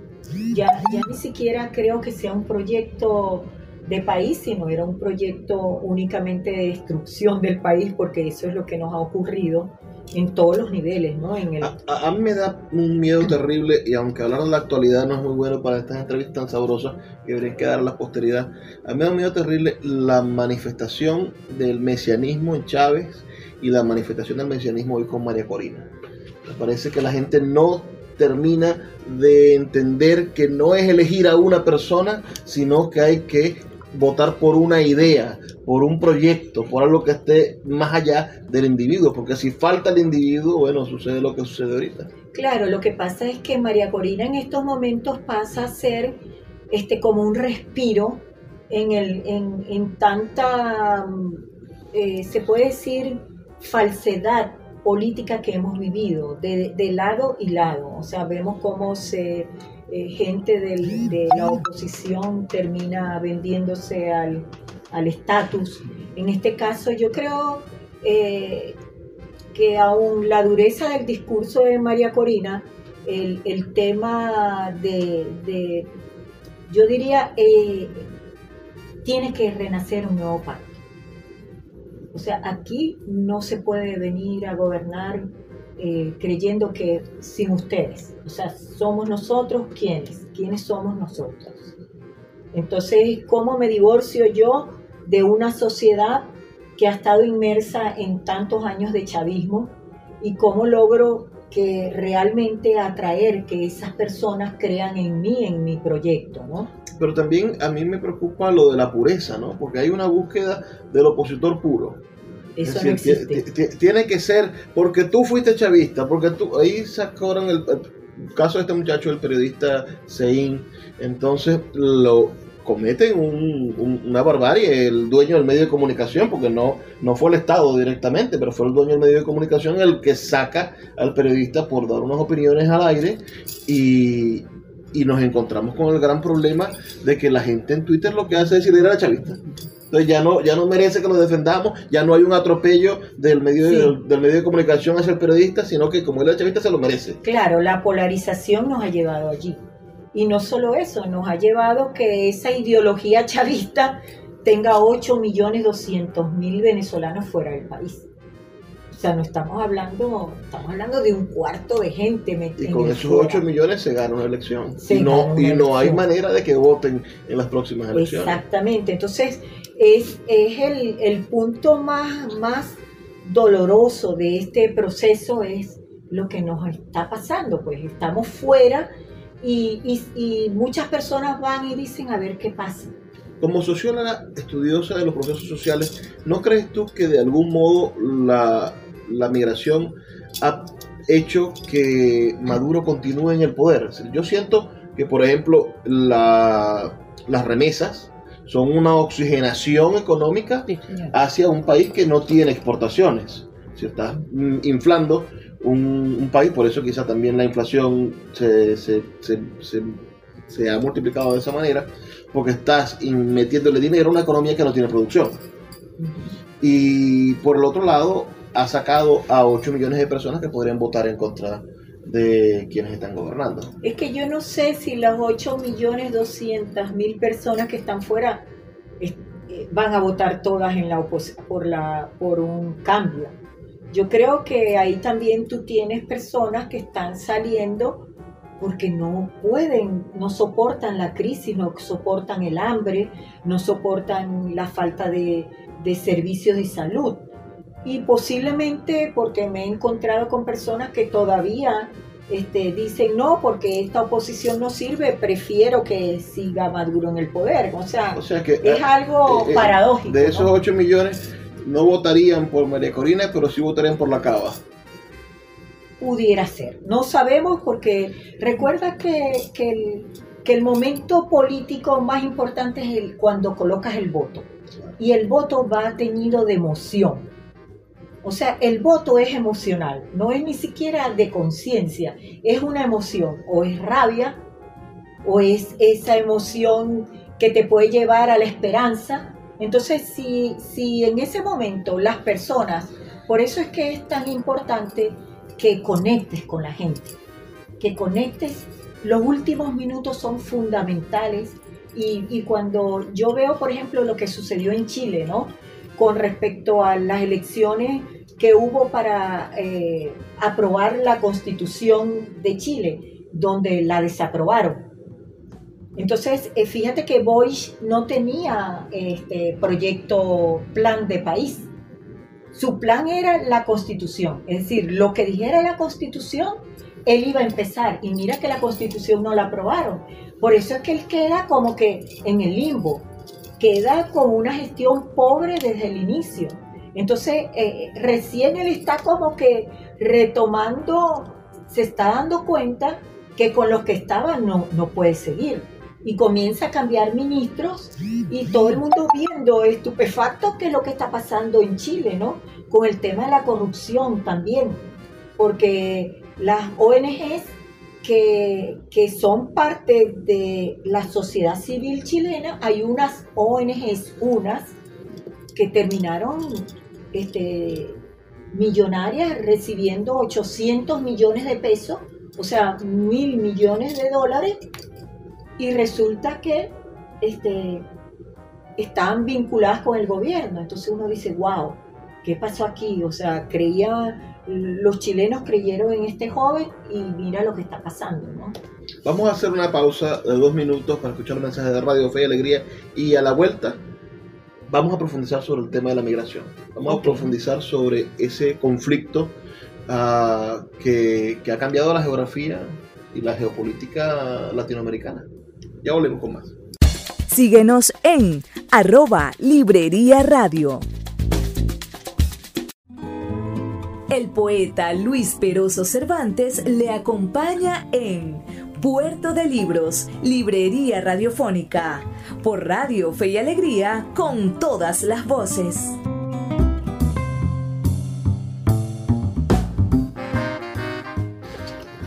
S3: ya, ya ni siquiera creo que sea un proyecto de país, sino era un proyecto únicamente de destrucción del país, porque eso es lo que nos ha ocurrido en todos los niveles, ¿no? En
S2: el... a, mí me da un miedo terrible y aunque hablar de la actualidad no es muy bueno para estas entrevistas tan sabrosas que deberían quedar a la posteridad, a mí me da un miedo terrible la manifestación del mesianismo en Chávez y la manifestación del mesianismo hoy con María Corina. Me parece que la gente no termina de entender que no es elegir a una persona, sino que hay que votar por una idea, por un proyecto, por algo que esté más allá del individuo, porque si falta el individuo, bueno, sucede lo que sucede ahorita.
S3: Claro, lo que pasa es que María Corina en estos momentos pasa a ser este, como un respiro en, el, en, tanta, eh, se puede decir, falsedad política que hemos vivido, de, de lado y lado. O sea, vemos cómo se eh, gente de la oposición termina vendiéndose al estatus. en este caso yo creo eh, que aún la dureza del discurso de María Corina, el, tema de, yo diría, eh, tiene que renacer un nuevo pacto. O sea, aquí no se puede venir a gobernar eh, creyendo que sin ustedes, o sea, somos nosotros quienes, quiénes somos nosotros. Entonces, ¿cómo me divorcio yo de una sociedad que ha estado inmersa en tantos años de chavismo y cómo logro que realmente atraer que esas personas crean en mí, en mi proyecto, ¿no?
S2: Pero también a mí me preocupa lo de la pureza, ¿no? Porque hay una búsqueda del opositor puro
S3: eso no existe.
S2: Tiene que ser porque tú fuiste chavista, porque tú ahí sacaron el, caso de este muchacho, el periodista Sein, entonces lo cometen una barbarie el dueño del medio de comunicación, porque no, no fue el Estado directamente, pero fue el dueño del medio de comunicación el que saca al periodista por dar unas opiniones al aire y, y nos encontramos con el gran problema de que la gente en Twitter lo que hace es decir era chavista. Entonces ya no, ya no merece que lo defendamos, ya no hay un atropello del medio, de, del, medio de comunicación hacia el periodista, sino que como él es chavista se lo merece.
S3: Claro, la polarización nos ha llevado allí. Y no solo eso, nos ha llevado que esa ideología chavista tenga 8 millones 200 mil venezolanos fuera del país. O sea, no estamos hablando, estamos hablando de un cuarto de gente.
S2: Y con esos 8 millones se gana una elección. y no, y no hay manera de que voten en las próximas elecciones.
S3: Exactamente. Entonces, es, el, punto más, más doloroso de este proceso es lo que nos está pasando, pues estamos fuera y, muchas personas van y dicen a ver qué pasa.
S2: Como socióloga estudiosa de los procesos sociales, ¿no crees tú que de algún modo la, migración ha hecho que Maduro continúe en el poder? Yo siento que, por ejemplo, la, las remesas son una oxigenación económica hacia un país que no tiene exportaciones. Si estás mm, inflando un, país, por eso quizá también la inflación se, se, se, ha multiplicado de esa manera, porque estás metiéndole dinero a una economía que no tiene producción. Y por el otro lado, ha sacado a 8 millones de personas que podrían votar en contra de quienes están gobernando.
S3: Es que yo no sé si las 8 millones 200 mil personas que están fuera eh, van a votar todas en la por, por un cambio. Yo creo que ahí también tú tienes personas que están saliendo porque no pueden, no soportan la crisis, no soportan el hambre, no soportan la falta de, de servicios de salud. Y posiblemente porque me he encontrado con personas que todavía este, dicen no, porque esta oposición no sirve, prefiero que siga Maduro en el poder. O sea, que, es ah, algo eh, eh, paradójico.
S2: De esos 8 millones, no votarían por María Corina, pero sí votarían por la Cava.
S3: Pudiera ser. No sabemos porque recuerda que, el, que el momento político más importante es el, cuando colocas el voto. Y el voto va teñido de emoción. O sea, el voto es emocional, no es ni siquiera de conciencia, es una emoción, o es rabia, o es esa emoción que te puede llevar a la esperanza. Entonces, si, si en ese momento las personas, por eso es que es tan importante que conectes con la gente, que conectes, los últimos minutos son fundamentales y, y cuando yo veo, por ejemplo, lo que sucedió en Chile, ¿no? con respecto a las elecciones que hubo para eh, aprobar la constitución de Chile, donde la desaprobaron. Entonces, eh, fíjate que Bosch no tenía este proyecto plan de país. Su plan era la constitución, es decir, lo que dijera la constitución, él iba a empezar. Y mira que la constitución no la aprobaron. Por eso es que él queda como que en el limbo queda con una gestión pobre desde el inicio. Entonces, eh, recién él está como que retomando, se está dando cuenta que con los que estaba no, no puede seguir. Y comienza a cambiar ministros y todo el mundo viendo estupefacto qué es lo que está pasando en Chile, ¿no? Con el tema de la corrupción también. Porque las ONGs que, son parte de la sociedad civil chilena. Hay unas ONGs, unas, que terminaron este, millonarias recibiendo 800 millones de pesos, o sea, mil millones de dólares, y resulta que este, están vinculadas con el gobierno. Entonces uno dice, wow, ¿qué pasó aquí? O sea, creía los chilenos creyeron en este joven y mira lo que está pasando, ¿no?
S2: Vamos a hacer una pausa de dos minutos para escuchar un mensaje de Radio Fe y Alegría y a la vuelta vamos a profundizar sobre el tema de la migración. Vamos a profundizar sobre ese conflicto uh, que, que ha cambiado la geografía y la geopolítica latinoamericana. Ya volvemos con más.
S1: Síguenos en arroba Librería Radio. El poeta Luis Peroso Cervantes le acompaña en Puerto de Libros, Librería Radiofónica, por Radio Fe y Alegría, con todas las voces.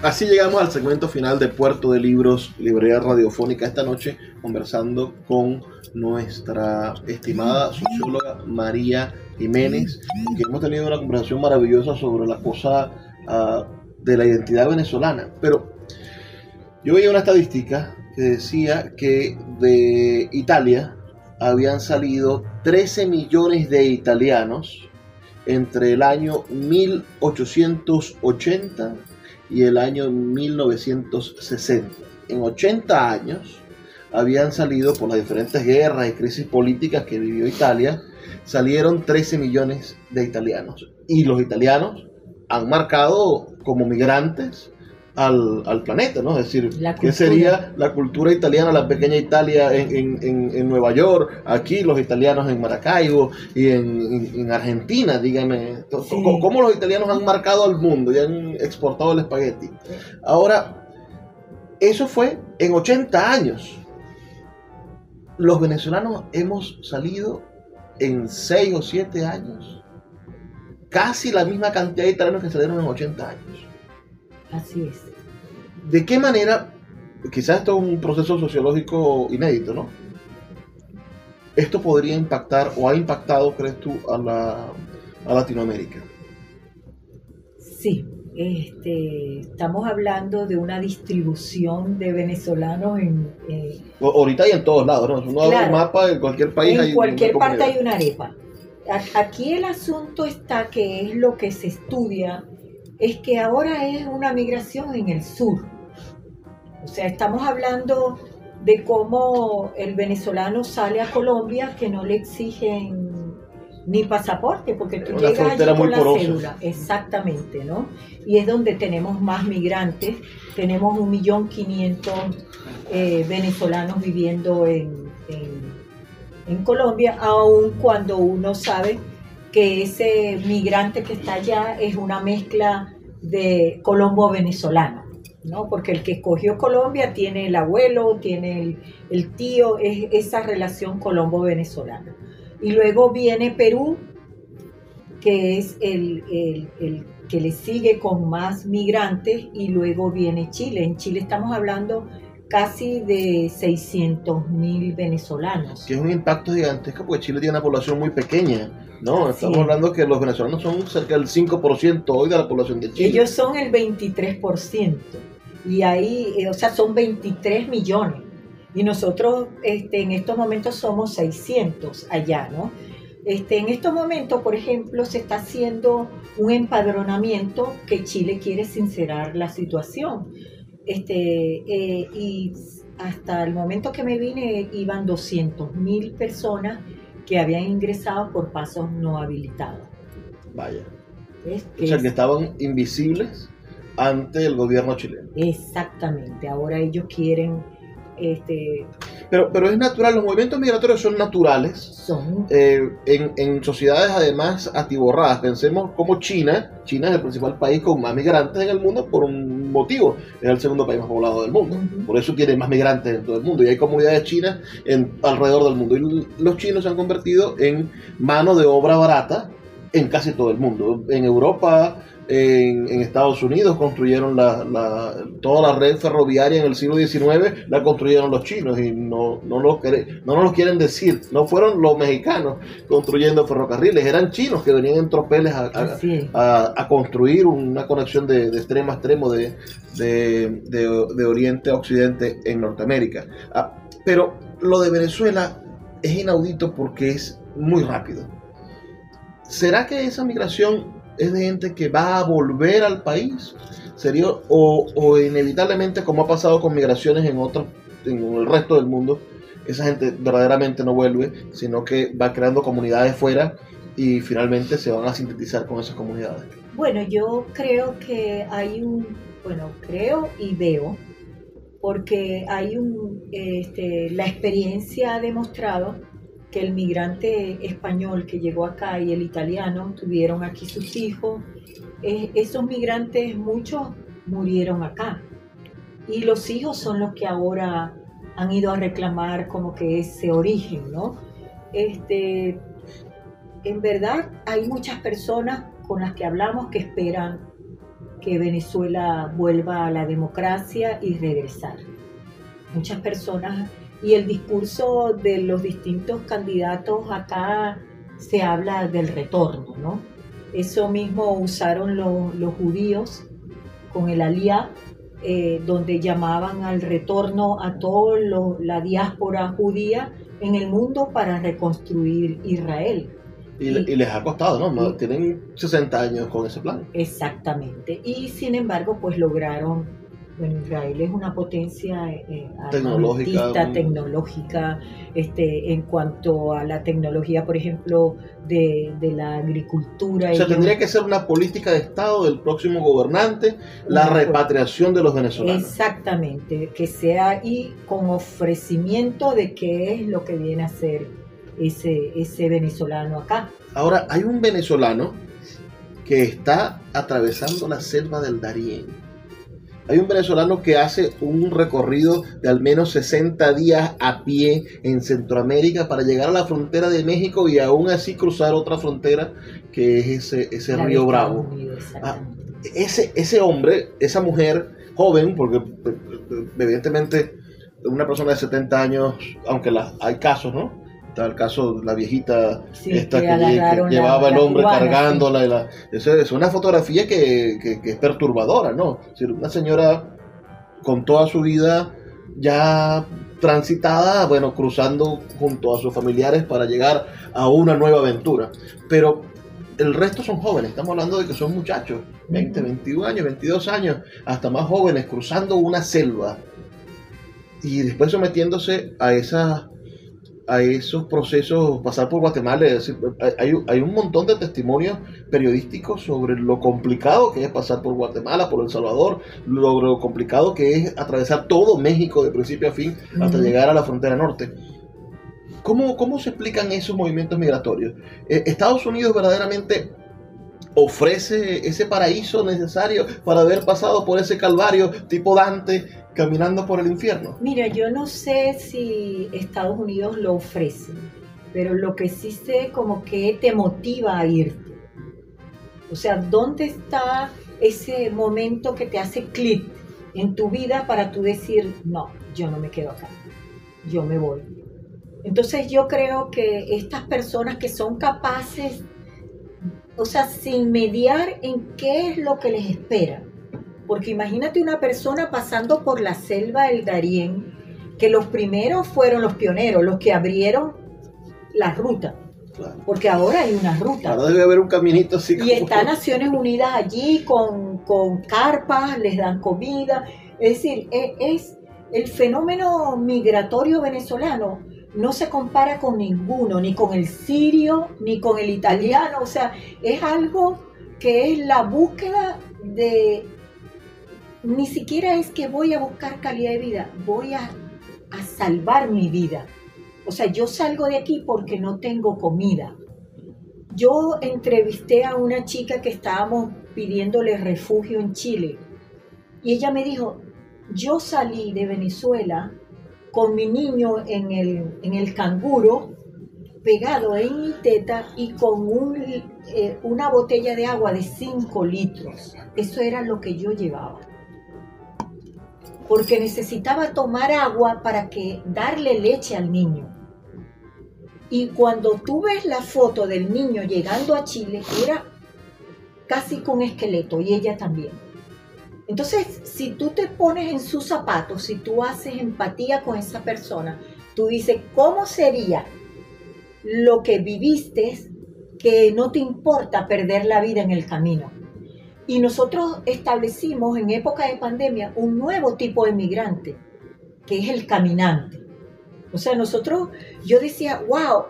S2: Así llegamos al segmento final de Puerto de Libros, Librería Radiofónica, esta noche conversando con nuestra estimada socióloga María Jiménez, que hemos tenido una conversación maravillosa sobre la cosa ah, de la identidad venezolana. Pero yo veía una estadística que decía que de Italia habían salido 13 millones de italianos entre el año 1880 y el año 1960. En 80 años habían salido por las diferentes guerras y crisis políticas que vivió Italia, salieron 13 millones de italianos. Y los italianos han marcado como migrantes al, planeta, ¿no? Es decir, ¿qué sería la cultura italiana, la pequeña Italia en, Nueva York, aquí los italianos en Maracaibo y en, Argentina, dígame, ¿cómo, los italianos han marcado al mundo y han exportado el espagueti? Ahora, eso fue en 80 años. Los venezolanos hemos salido en 6 o 7 años casi la misma cantidad de italianos que salieron en 80 años.
S3: Así es.
S2: ¿De qué manera, quizás esto es un proceso sociológico inédito, ¿no? Esto podría impactar o ha impactado, crees tú, a, la, a Latinoamérica.
S3: Sí, este, estamos hablando de una distribución de venezolanos en...
S2: Eh, ahorita hay en todos lados, ¿no? Uno un mapa en cualquier país.
S3: En cualquier parte hay una arepa. Aquí el asunto está que es lo que se estudia, es que ahora es una migración en el sur. O sea, estamos hablando de cómo el venezolano sale a Colombia que no le exigen ni pasaporte, porque tú llegas allí con la cédula, exactamente, ¿no? Y es donde tenemos más migrantes, tenemos un millón quinientos eh, venezolanos viviendo en, en, Colombia, aun cuando uno sabe que ese migrante que está allá es una mezcla de colombo-venezolano. ¿no? Porque el que escogió Colombia tiene el abuelo, tiene el, el tío, es esa relación colombo-venezolana. Y luego viene Perú, que es el, que le sigue con más migrantes, y luego viene Chile. En Chile estamos hablando casi de 600 mil venezolanos.
S2: Que es un impacto gigantesco porque Chile tiene una población muy pequeña. No, estamos hablando que los venezolanos son cerca del 5% hoy de la población de Chile.
S3: Ellos son el 23%. Y ahí, eh, o sea, son 23 millones y nosotros este, en estos momentos somos 600 allá, ¿no? Este, en estos momentos, por ejemplo, se está haciendo un empadronamiento que Chile quiere sincerar la situación. Este, eh, y hasta el momento que me vine iban 200 mil personas que habían ingresado por pasos no habilitados.
S2: Vaya. o sea, que estaban invisibles ante el gobierno chileno.
S3: Exactamente. Ahora ellos quieren este,
S2: pero, pero es natural, los movimientos migratorios son naturales.
S3: Son.
S2: Eh, en, en, sociedades además atiborradas. Pensemos como China. China es el principal país con más migrantes en el mundo por un motivo. Es el segundo país más poblado del mundo. Por eso tiene más migrantes en todo el mundo. Y hay comunidades chinas en, alrededor del mundo. Y los chinos se han convertido en mano de obra barata en casi todo el mundo. En Europa, en, Estados Unidos construyeron la, toda la red ferroviaria en el siglo XIX, la construyeron los chinos y no, no, lo, no nos lo quieren decir. No fueron los mexicanos construyendo ferrocarriles, eran chinos que venían en tropeles a, construir una conexión de, extremo a extremo de, de, oriente a occidente en Norteamérica. Ah, pero lo de Venezuela es inaudito porque es muy rápido. ¿Será que esa migración es de gente que va a volver al país, sería o, inevitablemente como ha pasado con migraciones en otros, en el resto del mundo, esa gente verdaderamente no vuelve, sino que va creando comunidades fuera y finalmente se van a sintetizar con esas comunidades.
S3: Bueno, yo creo que hay un, bueno, creo y veo, porque hay un, este, la experiencia ha demostrado el migrante español que llegó acá y el italiano tuvieron aquí sus hijos. Eh, esos migrantes, muchos murieron acá. Y los hijos son los que ahora han ido a reclamar como que ese origen, ¿no? Este, en verdad hay muchas personas con las que hablamos que esperan que Venezuela vuelva a la democracia y regresar. Muchas personas y el discurso de los distintos candidatos acá se habla del retorno, ¿no? Eso mismo usaron los judíos con el alía, eh, donde llamaban al retorno a toda la diáspora judía en el mundo para reconstruir Israel.
S2: Y, les ha costado, ¿no? Tienen 60 años con ese plan.
S3: Exactamente. Y sin embargo, pues lograron bueno, Israel es una potencia eh,
S2: tecnológica,
S3: tecnológica este, en cuanto a la tecnología, por ejemplo, de, la agricultura.
S2: O sea, tendría que ser una política de Estado del próximo gobernante, la repatriación de los venezolanos.
S3: Exactamente, que sea y con ofrecimiento de qué es lo que viene a ser ese, ese venezolano acá.
S2: Ahora, hay un venezolano que está atravesando la selva del Darién hay un venezolano que hace un recorrido de al menos 60 días a pie en Centroamérica para llegar a la frontera de México y aún así cruzar otra frontera que es ese, ese río Bravo. Ah, ese, ese hombre, esa mujer joven, porque evidentemente una persona de 70 años, aunque hay casos, ¿no? Está el caso de la viejita
S3: Sí,
S2: esta
S3: que
S2: llevaba el hombre
S3: cubana,
S2: cargándola. la- eso es una fotografía que, que- es perturbadora, ¿no? Una señora con toda su vida ya transitada, bueno, cruzando junto a sus familiares para llegar a una nueva aventura. Pero el resto son jóvenes, estamos hablando de que son muchachos, 20,
S3: Ujú.
S2: 21 años, 22 años, hasta más jóvenes, cruzando una selva y después sometiéndose a esas a esos procesos, pasar por Guatemala, es decir, hay, hay un montón de testimonios periodísticos sobre lo complicado que es pasar por Guatemala, por El Salvador, lo, lo complicado que es atravesar todo México de principio a fin hasta llegar a la frontera norte. ¿Cómo, cómo se explican esos movimientos migratorios? Eh, ¿Estados Unidos verdaderamente ofrece ese paraíso necesario para haber pasado por ese calvario tipo Dante caminando por el infierno?
S3: Mira, yo no sé si Estados Unidos lo ofrece, pero lo que sí sé como que te motiva a irte. O sea, ¿dónde está ese momento que te hace clic en tu vida para tú decir, no, yo no me quedo acá, yo me voy? Entonces yo creo que estas personas que son capaces, o sea, sin mediar en qué es lo que les espera, porque imagínate una persona pasando por la selva del Darién, que los primeros fueron los pioneros, los que abrieron la ruta,
S2: Claro.
S3: porque ahora hay una ruta.
S2: Ahora debe haber un caminito así
S3: Y está Naciones Unidas allí con, con carpas, les dan comida. Es decir, e- es, el fenómeno migratorio venezolano no se compara con ninguno, ni con el sirio, ni con el italiano. O sea, es algo que es la búsqueda de... Ni siquiera es que voy a buscar calidad de vida, voy a, a salvar mi vida. O sea, yo salgo de aquí porque no tengo comida. Yo entrevisté a una chica que estábamos pidiéndole refugio en Chile y ella me dijo, yo salí de Venezuela con mi niño en el, en el canguro, pegado en mi teta y con un, eh, una botella de agua de 5 litros. Eso era lo que yo llevaba. Porque necesitaba tomar agua para que darle leche al niño. Y cuando tú ves la foto del niño llegando a Chile, era casi con esqueleto y ella también. Entonces, si tú te pones en sus zapatos, si tú haces empatía con esa persona, tú dices, ¿cómo sería lo que viviste que no te importa perder la vida en el camino? Y nosotros establecimos en época de pandemia un nuevo tipo de migrante, que es el caminante. O sea, nosotros, yo decía, wow,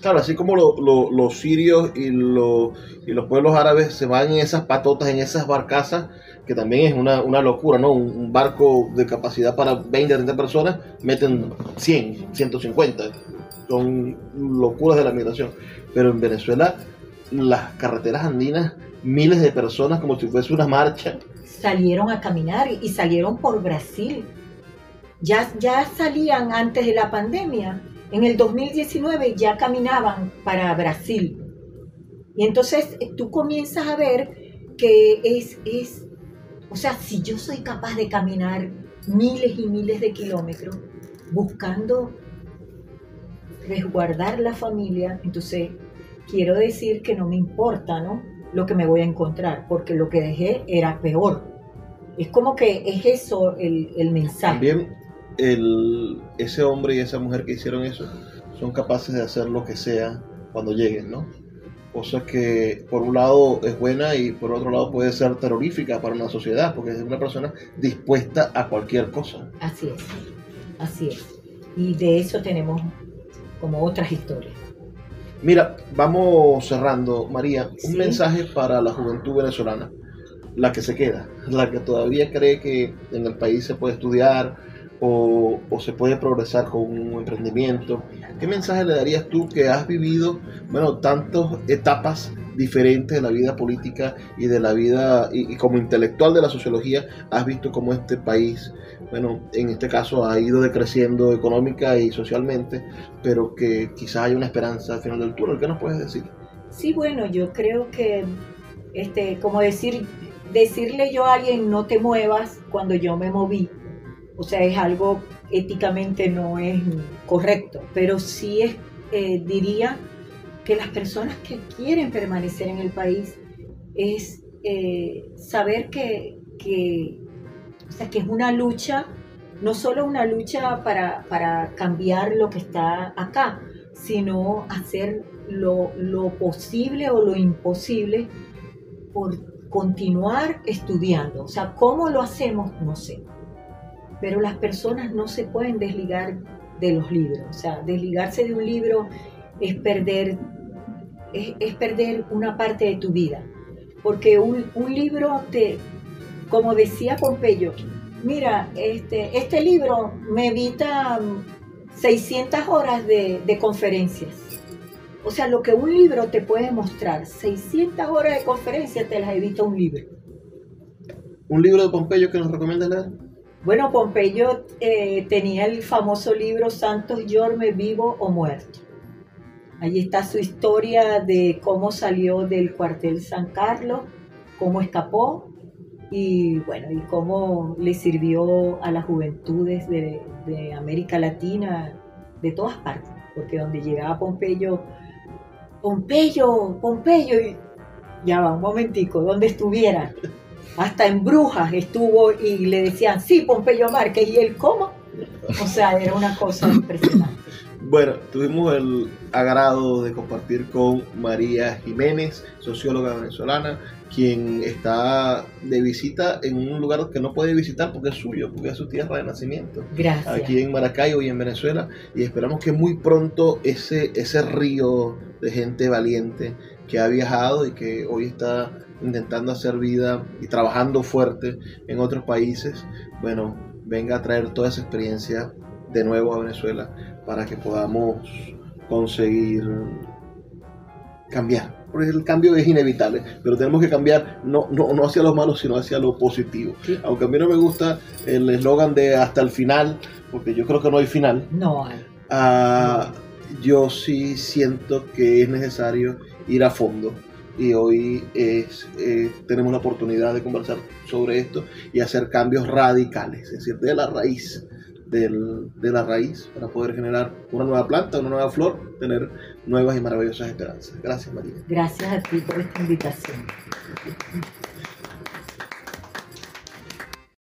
S2: Claro, así como lo- lo- los sirios y, lo- y los pueblos árabes se van en esas patotas, en esas barcazas, que también es una, una locura, ¿no? Un, un barco de capacidad para 20, 30 personas, meten 100, 150. Son locuras de la migración. Pero en Venezuela, las carreteras andinas, miles de personas, como si fuese una marcha.
S3: salieron a caminar y salieron por Brasil. Ya, ya salían antes de la pandemia. En el 2019 ya caminaban para Brasil. Y entonces eh, tú comienzas a ver que es, es, o sea, si yo soy capaz de caminar miles y miles de kilómetros buscando resguardar la familia, entonces quiero decir que no me importa, ¿no? Lo que me voy a encontrar, porque lo que dejé era peor. Es como que es eso el, el mensaje.
S2: También el, ese hombre y esa mujer que hicieron eso son capaces de hacer lo que sea cuando lleguen, ¿no? Cosa que por un lado es buena y por otro lado puede ser terrorífica para una sociedad, porque es una persona dispuesta a cualquier cosa.
S3: Así es, así es. Y de eso tenemos como otras historias.
S2: Mira, vamos cerrando, María, un
S3: Sí.
S2: mensaje para la juventud venezolana, la que se queda, la que todavía cree que en el país se puede estudiar o, o se puede progresar con un emprendimiento. ¿Qué mensaje le darías tú que has vivido, bueno, tantas etapas diferentes de la vida política y de la vida, y, y como intelectual de la sociología, has visto cómo este país, bueno, en este caso ha ido decreciendo económica y socialmente, pero que quizás haya una esperanza al final del túnel. ¿Qué nos puedes decir?
S3: Sí, bueno, yo creo que, este, como decir, decirle yo a alguien no te muevas cuando yo me moví, o sea, es algo éticamente no es correcto, pero sí es eh, diría que las personas que quieren permanecer en el país es eh, saber que, que, sea, que es una lucha, no solo una lucha para, para cambiar lo que está acá, sino hacer lo, lo posible o lo imposible por continuar estudiando. O sea, ¿cómo lo hacemos? No sé. Pero las personas no se pueden desligar de los libros. O sea, desligarse de un libro es perder, es, perder una parte de tu vida. Porque un, libro te, como decía Pompeyo, mira, este, este libro me evita 600 horas de, de conferencias. O sea, lo que un libro te puede mostrar, 600 horas de conferencias te las evita un libro.
S2: ¿Un libro de Pompeyo que nos recomiendas leer?
S3: Bueno, Pompeyo eh, tenía el famoso libro Santos Yorme, vivo o muerto. Allí está su historia de cómo salió del cuartel San Carlos, cómo escapó y bueno, y cómo le sirvió a las juventudes de, América Latina, de todas partes, porque donde llegaba Pompeyo, Pompeyo, Pompeyo, y ya va, un momentico, donde estuviera, hasta en Brujas estuvo y le decían, sí, Pompeyo Márquez, ¿y él cómo? O sea, era una cosa impresionante.
S2: Bueno, tuvimos el agrado de compartir con María Jiménez, socióloga venezolana, quien está de visita en un lugar que no puede visitar porque es suyo, porque es su tierra de nacimiento.
S3: Gracias.
S2: Aquí en Maracaibo y en Venezuela. Y esperamos que muy pronto ese, ese río de gente valiente que ha viajado y que hoy está intentando hacer vida y trabajando fuerte en otros países, bueno, venga a traer toda esa experiencia de nuevo a Venezuela para que podamos conseguir cambiar. Porque el cambio es inevitable, pero tenemos que cambiar no, no, no hacia lo malo, sino hacia lo positivo. Aunque a mí no me gusta el eslogan de hasta el final, porque yo creo que no hay final.
S3: No hay.
S2: Ah, yo sí siento que es necesario ir a fondo y hoy es, eh, tenemos la oportunidad de conversar sobre esto y hacer cambios radicales, es decir, de la raíz, del, de la raíz, para poder generar una nueva planta, una nueva flor, tener nuevas y maravillosas esperanzas. Gracias, María.
S3: Gracias a ti por esta invitación.